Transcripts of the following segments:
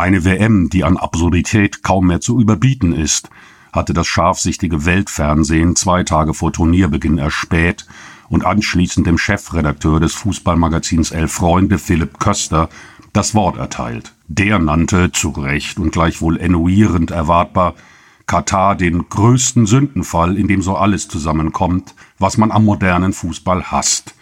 Eine WM, die an Absurdität kaum mehr zu überbieten ist, hatte das scharfsichtige Weltfernsehen zwei Tage vor Turnierbeginn erspäht und anschließend dem Chefredakteur des Fußballmagazins Elf Freunde, Philipp Köster, das Wort erteilt. Der nannte, zu Recht und gleichwohl ennuierend erwartbar, Katar den größten Sündenfall, in dem so alles zusammenkommt, was man am modernen Fußball hasst,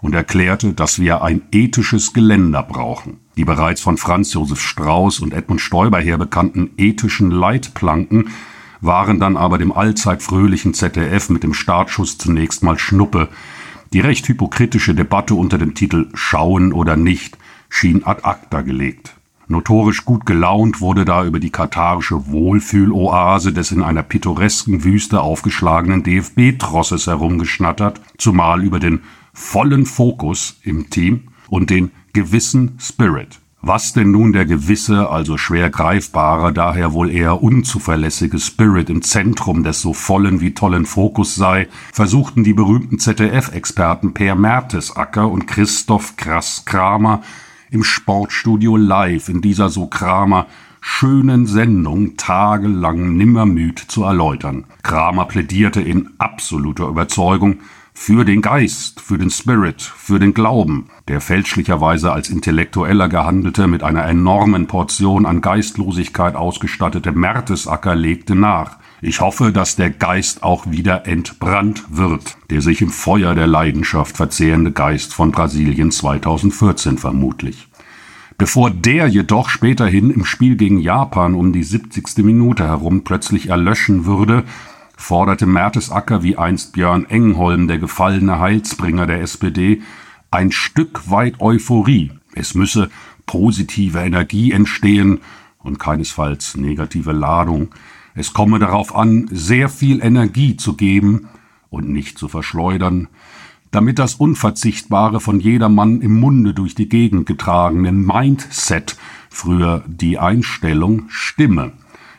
und erklärte, dass wir ein ethisches Geländer brauchen. Die bereits von Franz Josef Strauß und Edmund Stoiber her bekannten ethischen Leitplanken waren dann aber dem allzeit fröhlichen ZDF mit dem Startschuss zunächst mal Schnuppe. Die recht hypokritische Debatte unter dem Titel Schauen oder nicht schien ad acta gelegt. Notorisch gut gelaunt wurde da über die katarische Wohlfühloase des in einer pittoresken Wüste aufgeschlagenen DFB-Trosses herumgeschnattert, zumal über den vollen Fokus im Team und den gewissen Spirit. Was denn nun der gewisse, also schwer greifbare, daher wohl eher unzuverlässige Spirit im Zentrum des so vollen wie tollen Fokus sei, versuchten die berühmten ZDF-Experten Per Mertesacker und Christoph Krass Kramer im Sportstudio live in dieser so Kramer schönen Sendung tagelang nimmermüd zu erläutern. Kramer plädierte in absoluter Überzeugung für den Geist, für den Spirit, für den Glauben. Der fälschlicherweise als Intellektueller gehandelte, mit einer enormen Portion an Geistlosigkeit ausgestattete Mertesacker legte nach. Ich hoffe, dass der Geist auch wieder entbrannt wird, der sich im Feuer der Leidenschaft verzehrende Geist von Brasilien 2014 vermutlich. Bevor der jedoch späterhin im Spiel gegen Japan um die 70. Minute herum plötzlich erlöschen würde, forderte Mertesacker wie einst Björn Engholm, der gefallene Heilsbringer der SPD, ein Stück weit Euphorie. Es müsse positive Energie entstehen und keinesfalls negative Ladung. Es komme darauf an, sehr viel Energie zu geben und nicht zu verschleudern, damit das Unverzichtbare von jedermann im Munde durch die Gegend getragene Mindset, früher die Einstellung, stimme.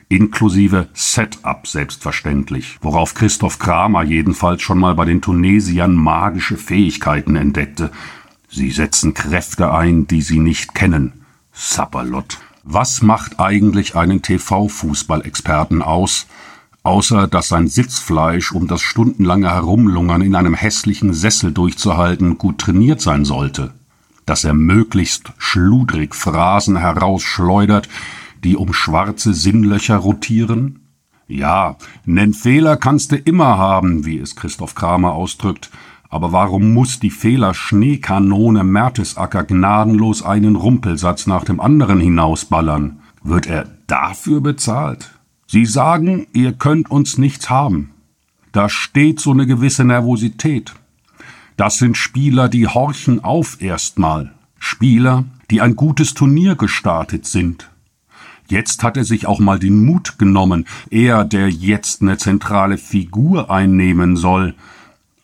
Inklusive Setup selbstverständlich, worauf Christoph Kramer jedenfalls schon mal bei den Tunesiern magische Fähigkeiten entdeckte. Sie setzen Kräfte ein, die sie nicht kennen. Sapperlot. Was macht eigentlich einen TV-Fußballexperten aus, außer dass sein Sitzfleisch, um das stundenlange Herumlungern in einem hässlichen Sessel durchzuhalten, gut trainiert sein sollte? Dass er möglichst schludrig Phrasen herausschleudert, die um schwarze Sinnlöcher rotieren? Ja, nen Fehler kannst du immer haben, wie es Christoph Kramer ausdrückt, aber warum muss die Fehler-Schneekanone Mertesacker gnadenlos einen Rumpelsatz nach dem anderen hinausballern? Wird er dafür bezahlt? Sie sagen, ihr könnt uns nichts haben. Da steht so eine gewisse Nervosität. Das sind Spieler, die horchen auf erstmal. Spieler, die ein gutes Turnier gestartet sind. Jetzt hat er sich auch mal den Mut genommen, er, der jetzt eine zentrale Figur einnehmen soll,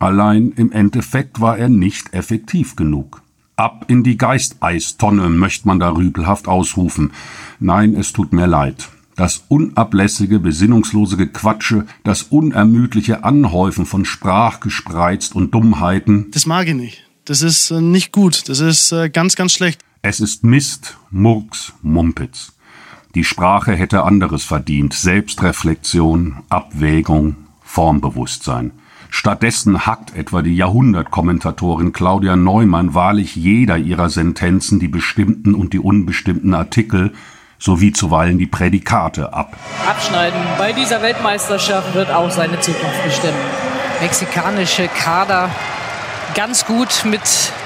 Allein im Endeffekt war er nicht effektiv genug. Ab in die Geisteistonne möchte man da rüpelhaft ausrufen. Nein, es tut mir leid. Das unablässige, besinnungslose Gequatsche, das unermüdliche Anhäufen von Sprachgespreizt und Dummheiten. Das mag ich nicht. Das ist äh, nicht gut. Das ist äh, ganz, ganz schlecht. Es ist Mist, Murks, Mumpitz. Die Sprache hätte anderes verdient. Selbstreflexion, Abwägung, Formbewusstsein. Stattdessen hackt etwa die Jahrhundertkommentatorin Claudia Neumann wahrlich jeder ihrer Sentenzen die bestimmten und die unbestimmten Artikel sowie zuweilen die Prädikate ab. Abschneiden bei dieser Weltmeisterschaft wird auch seine Zukunft bestimmen. Mexikanische Kader ganz gut mit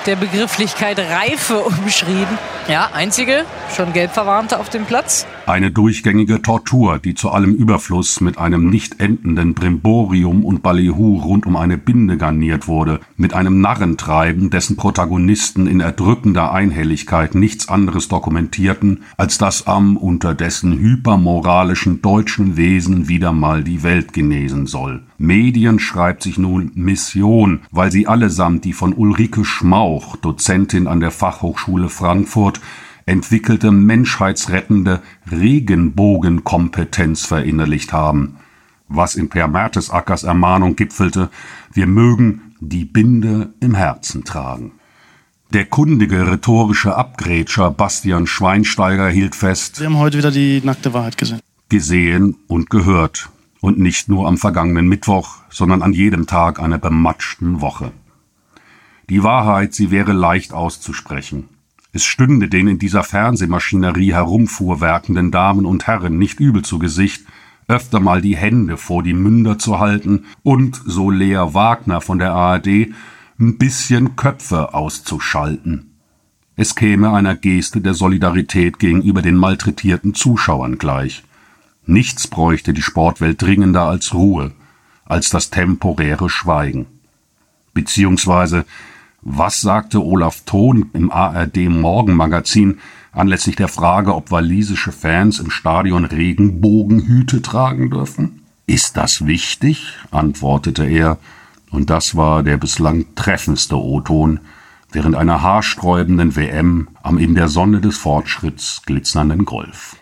der Begrifflichkeit Reife umschrieben. Ja, einzige, schon gelb verwarnte auf dem Platz. Eine durchgängige Tortur, die zu allem Überfluss mit einem nicht endenden Brimborium und Ballyhoo rund um eine Binde garniert wurde, mit einem Narrentreiben, dessen Protagonisten in erdrückender Einhelligkeit nichts anderes dokumentierten, als dass am unterdessen hypermoralischen deutschen Wesen wieder mal die Welt genesen soll. Medien schreibt sich nun Mission, weil sie allesamt die von Ulrike Schmauch, Dozentin an der Fachhochschule Frankfurt, entwickelte menschheitsrettende Regenbogenkompetenz verinnerlicht haben, was in Per Mertesackers Ermahnung gipfelte, wir mögen die Binde im Herzen tragen. Der kundige rhetorische Abgrätscher Bastian Schweinsteiger hielt fest. Sie haben heute wieder die nackte Wahrheit gesehen. Gesehen und gehört. Und nicht nur am vergangenen Mittwoch, sondern an jedem Tag einer bematschten Woche. Die Wahrheit, sie wäre leicht auszusprechen. Es stünde den in dieser Fernsehmaschinerie herumfuhrwerkenden Damen und Herren nicht übel zu Gesicht, öfter mal die Hände vor die Münder zu halten und, so Lea Wagner von der ARD, ein bisschen Köpfe auszuschalten. Es käme einer Geste der Solidarität gegenüber den malträtierten Zuschauern gleich. Nichts bräuchte die Sportwelt dringender als Ruhe, als das temporäre Schweigen. Beziehungsweise, was sagte Olaf Thon im ARD Morgenmagazin anlässlich der Frage, ob walisische Fans im Stadion Regenbogenhüte tragen dürfen? Ist das wichtig? antwortete er, und das war der bislang treffendste O-Ton während einer haarsträubenden WM am in der Sonne des Fortschritts glitzernden Golf.